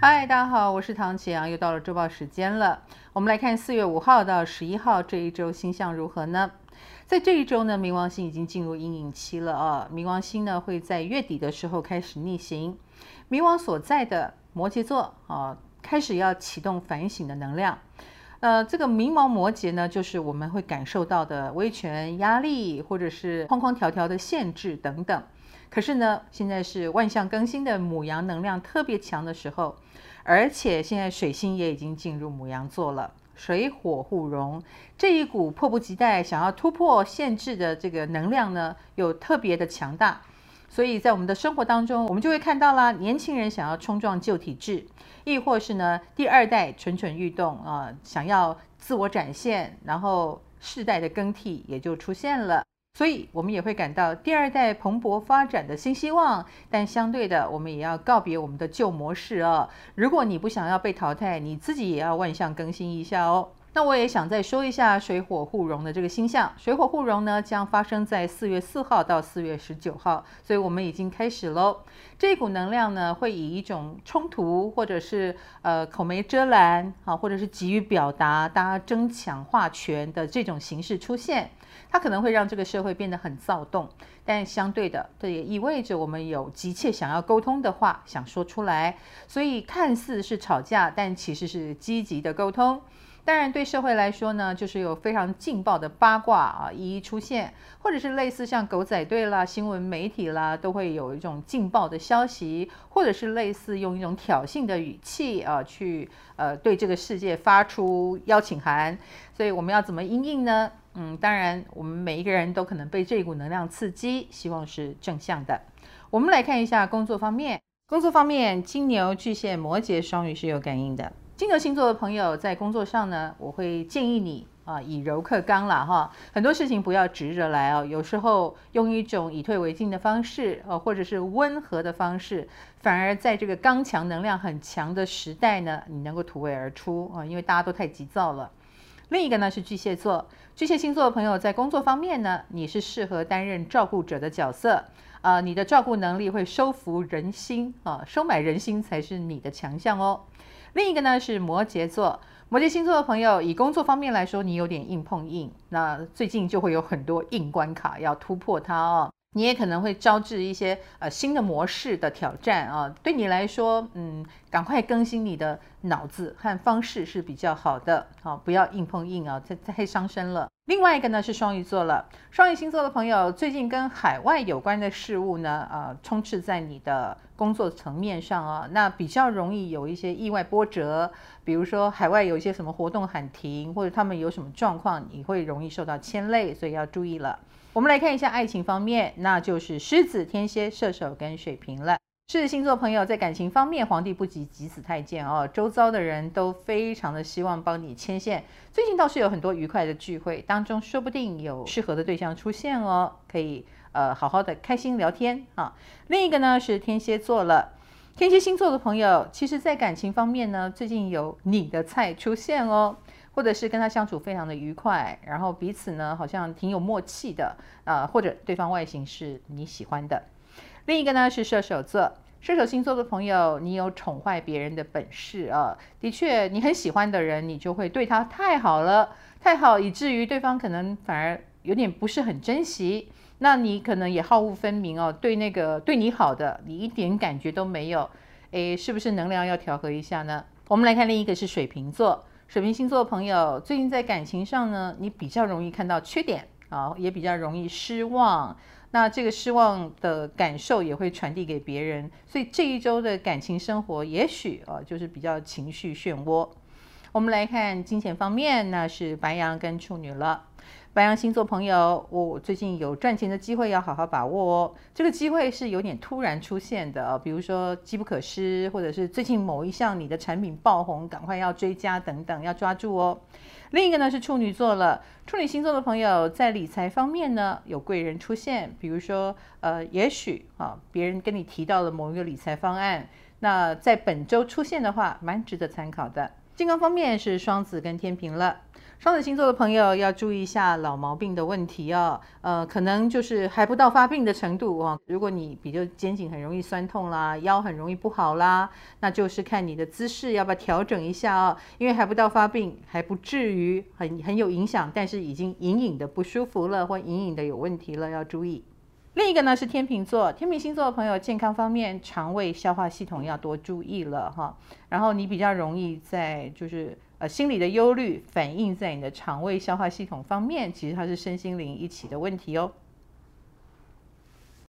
嗨，大家好，我是唐启阳，又到了周报时间了。我们来看四月五号到十一号这一周星象如何呢？在这一周呢，冥王星已经进入阴影期了啊。冥王星呢会在月底的时候开始逆行，冥王所在的摩羯座啊，开始要启动反省的能量。呃，这个冥王摩羯呢，就是我们会感受到的威权压力，或者是框框条条的限制等等。可是呢，现在是万象更新的母羊能量特别强的时候，而且现在水星也已经进入母羊座了，水火互融，这一股迫不及待想要突破限制的这个能量呢，又特别的强大。所以在我们的生活当中，我们就会看到啦，年轻人想要冲撞旧体制，亦或是呢，第二代蠢蠢欲动啊、想要自我展现，然后世代的更替也就出现了。所以，我们也会感到第二代蓬勃发展的新希望，但相对的，我们也要告别我们的旧模式哦。如果你不想要被淘汰，你自己也要万象更新一下哦。那我也想再说一下水火互融的这个星象，水火互融呢将发生在四月四号到四月十九号，所以我们已经开始喽。这股能量呢会以一种冲突，或者是呃口没遮拦啊，或者是急于表达，大家争抢话权的这种形式出现。它可能会让这个社会变得很躁动，但相对的，这也意味着我们有急切想要沟通的话想说出来，所以看似是吵架，但其实是积极的沟通。当然，对社会来说呢，就是有非常劲爆的八卦啊一一出现，或者是类似像狗仔队啦、新闻媒体啦，都会有一种劲爆的消息，或者是类似用一种挑衅的语气啊去呃对这个世界发出邀请函。所以我们要怎么应应呢？嗯，当然，我们每一个人都可能被这股能量刺激，希望是正向的。我们来看一下工作方面，工作方面，金牛、巨蟹、摩羯、双鱼是有感应的。金牛星座的朋友在工作上呢，我会建议你啊，以柔克刚了哈，很多事情不要直着来哦，有时候用一种以退为进的方式，呃，或者是温和的方式，反而在这个刚强能量很强的时代呢，你能够突围而出啊，因为大家都太急躁了。另一个呢是巨蟹座，巨蟹星座的朋友在工作方面呢，你是适合担任照顾者的角色，啊，你的照顾能力会收服人心啊，收买人心才是你的强项哦。另一个呢是摩羯座，摩羯星座的朋友，以工作方面来说，你有点硬碰硬，那最近就会有很多硬关卡要突破它哦。你也可能会招致一些呃新的模式的挑战啊，对你来说，嗯，赶快更新你的脑子和方式是比较好的，好，不要硬碰硬啊，太太伤身了。另外一个呢是双鱼座了，双鱼星座的朋友最近跟海外有关的事物呢，啊，充斥在你的工作层面上啊，那比较容易有一些意外波折，比如说海外有一些什么活动喊停，或者他们有什么状况，你会容易受到牵累，所以要注意了。我们来看一下爱情方面，那就是狮子、天蝎、射手跟水瓶了。狮子星座朋友在感情方面，皇帝不急急死太监哦，周遭的人都非常的希望帮你牵线。最近倒是有很多愉快的聚会当中，说不定有适合的对象出现哦，可以呃好好的开心聊天啊。另一个呢是天蝎座了，天蝎星座的朋友，其实在感情方面呢，最近有你的菜出现哦。或者是跟他相处非常的愉快，然后彼此呢好像挺有默契的啊、或者对方外形是你喜欢的。另一个呢是射手座，射手星座的朋友，你有宠坏别人的本事啊。的确，你很喜欢的人，你就会对他太好了，太好以至于对方可能反而有点不是很珍惜。那你可能也好恶分明哦，对那个对你好的，你一点感觉都没有。诶，是不是能量要调和一下呢？我们来看另一个是水瓶座。水瓶星座的朋友，最近在感情上呢，你比较容易看到缺点啊，也比较容易失望。那这个失望的感受也会传递给别人，所以这一周的感情生活也许啊，就是比较情绪漩涡。我们来看金钱方面，那是白羊跟处女了。白羊星座朋友，我最近有赚钱的机会，要好好把握哦。这个机会是有点突然出现的，比如说机不可失，或者是最近某一项你的产品爆红，赶快要追加等等，要抓住哦。另一个呢是处女座了，处女星座的朋友在理财方面呢有贵人出现，比如说呃，也许啊别人跟你提到了某一个理财方案，那在本周出现的话，蛮值得参考的。健康方面是双子跟天秤了。双子星座的朋友要注意一下老毛病的问题哦，呃，可能就是还不到发病的程度哦。如果你比较肩颈很容易酸痛啦，腰很容易不好啦，那就是看你的姿势要不要调整一下哦。因为还不到发病，还不至于很很有影响，但是已经隐隐的不舒服了，或隐隐的有问题了，要注意。另一个呢是天秤座，天秤星座的朋友健康方面，肠胃消化系统要多注意了哈。然后你比较容易在就是。呃，心理的忧虑反映在你的肠胃消化系统方面，其实它是身心灵一起的问题哦。